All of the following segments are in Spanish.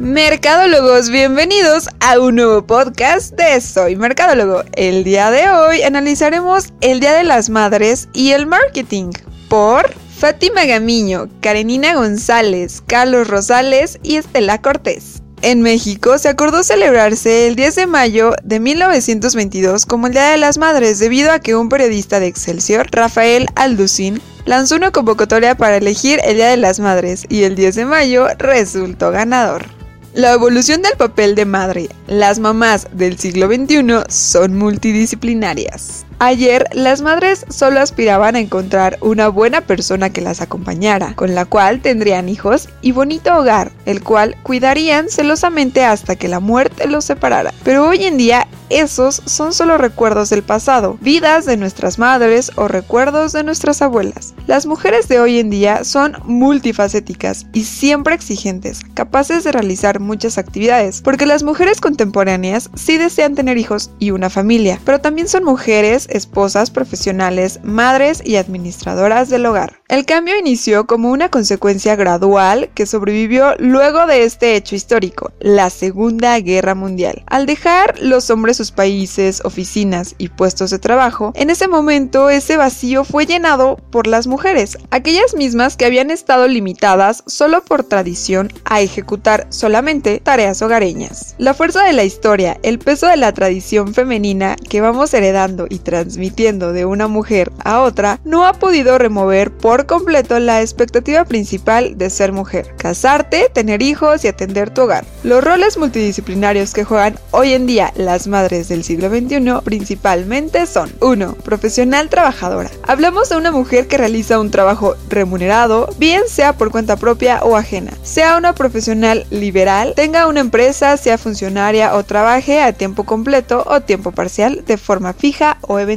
Mercadólogos, bienvenidos a un nuevo podcast de Soy Mercadólogo. El día de hoy analizaremos el Día de las Madres y el marketing por Fátima Gamiño, Karenina González, Carlos Rosales y Estela Cortés. En México se acordó celebrarse el 10 de mayo de 1922 como el Día de las Madres debido a que un periodista de Excelsior, Rafael Alducin, lanzó una convocatoria para elegir el Día de las Madres y el 10 de mayo resultó ganador. La evolución del papel de madre. Las mamás del siglo XXI son multidisciplinarias. Ayer, las madres solo aspiraban a encontrar una buena persona que las acompañara, con la cual tendrían hijos y bonito hogar, el cual cuidarían celosamente hasta que la muerte los separara. Pero hoy en día esos son solo recuerdos del pasado, vidas de nuestras madres o recuerdos de nuestras abuelas. Las mujeres de hoy en día son multifacéticas y siempre exigentes, capaces de realizar muchas actividades, porque las mujeres contemporáneas sí desean tener hijos y una familia, pero también son mujeres, esposas, profesionales, madres y administradoras del hogar. El cambio inició como una consecuencia gradual que sobrevivió luego de este hecho histórico, la Segunda Guerra Mundial. Al dejar los hombres sus países, oficinas y puestos de trabajo, en ese momento ese vacío fue llenado por las mujeres, aquellas mismas que habían estado limitadas solo por tradición a ejecutar solamente tareas hogareñas. La fuerza de la historia, el peso de la tradición femenina que vamos heredando y transmitiendo de una mujer a otra, no ha podido remover por completo la expectativa principal de ser mujer, casarte, tener hijos y atender tu hogar. Los roles multidisciplinarios que juegan hoy en día las madres del siglo XXI principalmente son 1. Profesional trabajadora. Hablamos de una mujer que realiza un trabajo remunerado, bien sea por cuenta propia o ajena. Sea una profesional liberal, tenga una empresa, sea funcionaria o trabaje a tiempo completo o tiempo parcial de forma fija o eventual.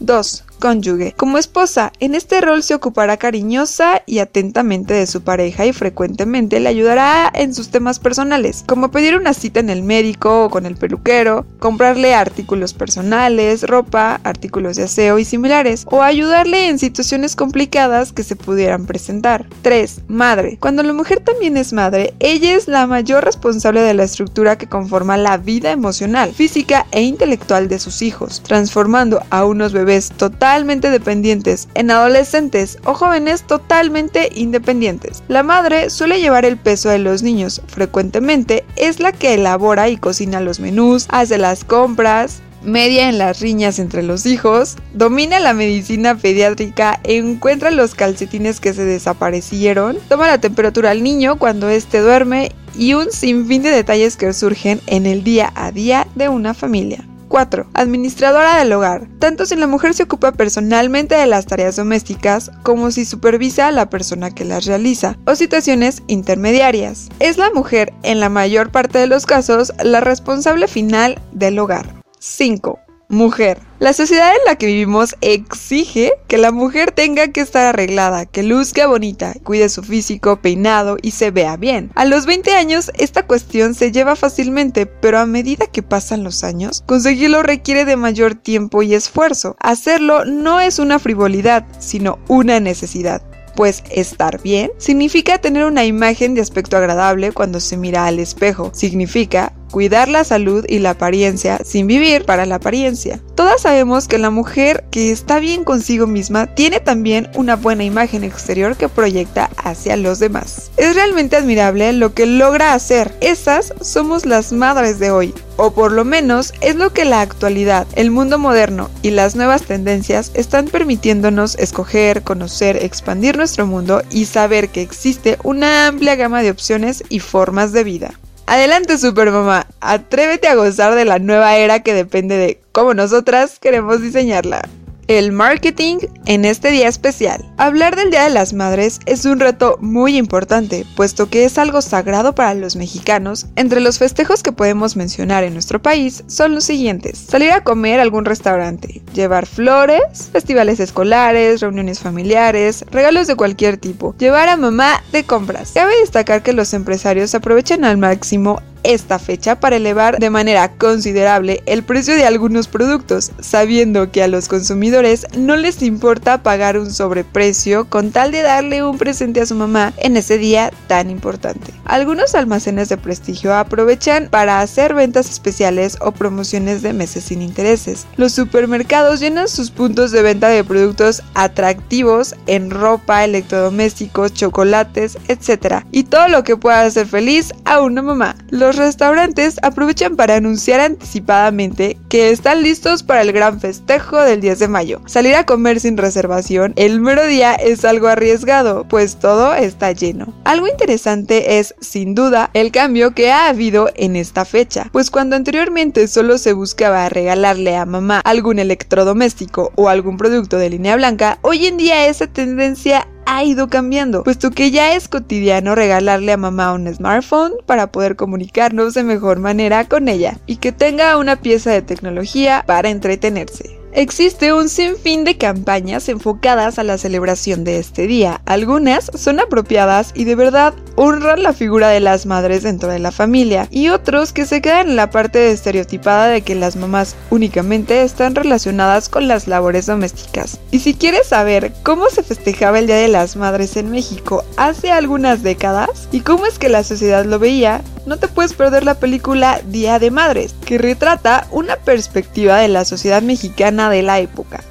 2 cónyuge. Como esposa, en este rol se ocupará cariñosa y atentamente de su pareja y frecuentemente le ayudará en sus temas personales, como pedir una cita en el médico o con el peluquero, comprarle artículos personales, ropa, artículos de aseo y similares, o ayudarle en situaciones complicadas que se pudieran presentar. 3. Madre. Cuando la mujer también es madre, ella es la mayor responsable de la estructura que conforma la vida emocional, física e intelectual de sus hijos, transformando a unos bebés totalmente totalmente dependientes, en adolescentes o jóvenes totalmente independientes. La madre suele llevar el peso de los niños, frecuentemente es la que elabora y cocina los menús, hace las compras, media en las riñas entre los hijos, domina la medicina pediátrica, encuentra los calcetines que se desaparecieron, toma la temperatura al niño cuando éste duerme y un sinfín de detalles que surgen en el día a día de una familia. 4. Administradora del hogar. Tanto si la mujer se ocupa personalmente de las tareas domésticas como si supervisa a la persona que las realiza, o situaciones intermediarias. Es la mujer, en la mayor parte de los casos, la responsable final del hogar. 5 mujer. La sociedad en la que vivimos exige que la mujer tenga que estar arreglada, que luzca bonita, cuide su físico, peinado y se vea bien. A los 20 años esta cuestión se lleva fácilmente, pero a medida que pasan los años, conseguirlo requiere de mayor tiempo y esfuerzo. Hacerlo no es una frivolidad, sino una necesidad pues estar bien significa tener una imagen de aspecto agradable cuando se mira al espejo. Significa cuidar la salud y la apariencia sin vivir para la apariencia. Todas sabemos que la mujer que está bien consigo misma tiene también una buena imagen exterior que proyecta hacia los demás. Es realmente admirable lo que logra hacer. Esas somos las madres de hoy. O por lo menos es lo que la actualidad, el mundo moderno y las nuevas tendencias están permitiéndonos escoger, conocer, expandir nuestro mundo y saber que existe una amplia gama de opciones y formas de vida. Adelante Supermamá, atrévete a gozar de la nueva era que depende de cómo nosotras queremos diseñarla el marketing en este día especial. Hablar del Día de las Madres es un reto muy importante, puesto que es algo sagrado para los mexicanos. Entre los festejos que podemos mencionar en nuestro país son los siguientes. Salir a comer a algún restaurante, llevar flores, festivales escolares, reuniones familiares, regalos de cualquier tipo, llevar a mamá de compras. Cabe destacar que los empresarios aprovechan al máximo esta fecha para elevar de manera considerable el precio de algunos productos, sabiendo que a los consumidores no les importa pagar un sobreprecio con tal de darle un presente a su mamá en ese día tan importante. Algunos almacenes de prestigio aprovechan para hacer ventas especiales o promociones de meses sin intereses. Los supermercados llenan sus puntos de venta de productos atractivos en ropa, electrodomésticos, chocolates, etc. Y todo lo que pueda hacer feliz a una mamá. Los restaurantes aprovechan para anunciar anticipadamente que están listos para el gran festejo del 10 de mayo. Salir a comer sin reservación el mero día es algo arriesgado, pues todo está lleno. Algo interesante es, sin duda, el cambio que ha habido en esta fecha, pues cuando anteriormente solo se buscaba regalarle a mamá algún electrodoméstico o algún producto de línea blanca, hoy en día esa tendencia ha ido cambiando, puesto que ya es cotidiano regalarle a mamá un smartphone para poder comunicarnos de mejor manera con ella y que tenga una pieza de tecnología para entretenerse. Existe un sinfín de campañas enfocadas a la celebración de este día. Algunas son apropiadas y de verdad honran la figura de las madres dentro de la familia y otros que se quedan en la parte estereotipada de que las mamás únicamente están relacionadas con las labores domésticas. Y si quieres saber cómo se festejaba el Día de las Madres en México hace algunas décadas y cómo es que la sociedad lo veía, no te puedes perder la película Día de Madres, que retrata una perspectiva de la sociedad mexicana de la época.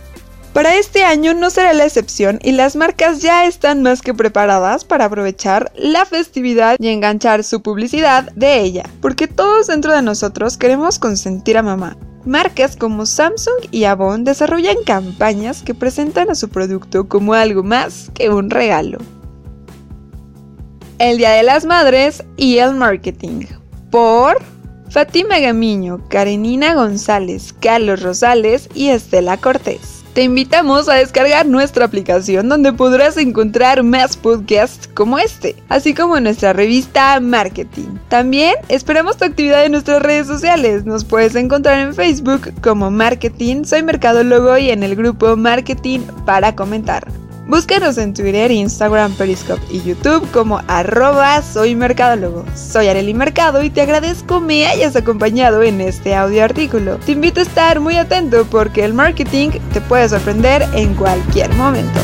Para este año no será la excepción y las marcas ya están más que preparadas para aprovechar la festividad y enganchar su publicidad de ella, porque todos dentro de nosotros queremos consentir a mamá. Marcas como Samsung y Avon desarrollan campañas que presentan a su producto como algo más que un regalo el Día de las Madres y el Marketing. Por Fátima Gamiño, Karenina González, Carlos Rosales y Estela Cortés. Te invitamos a descargar nuestra aplicación donde podrás encontrar más podcasts como este, así como nuestra revista Marketing. También esperamos tu actividad en nuestras redes sociales. Nos puedes encontrar en Facebook como Marketing, soy Mercadólogo y en el grupo Marketing para comentar. Búscanos en Twitter, Instagram, Periscope y YouTube como arroba soy mercadólogo. Soy Areli Mercado y te agradezco me hayas acompañado en este audio artículo. Te invito a estar muy atento porque el marketing te puede sorprender en cualquier momento.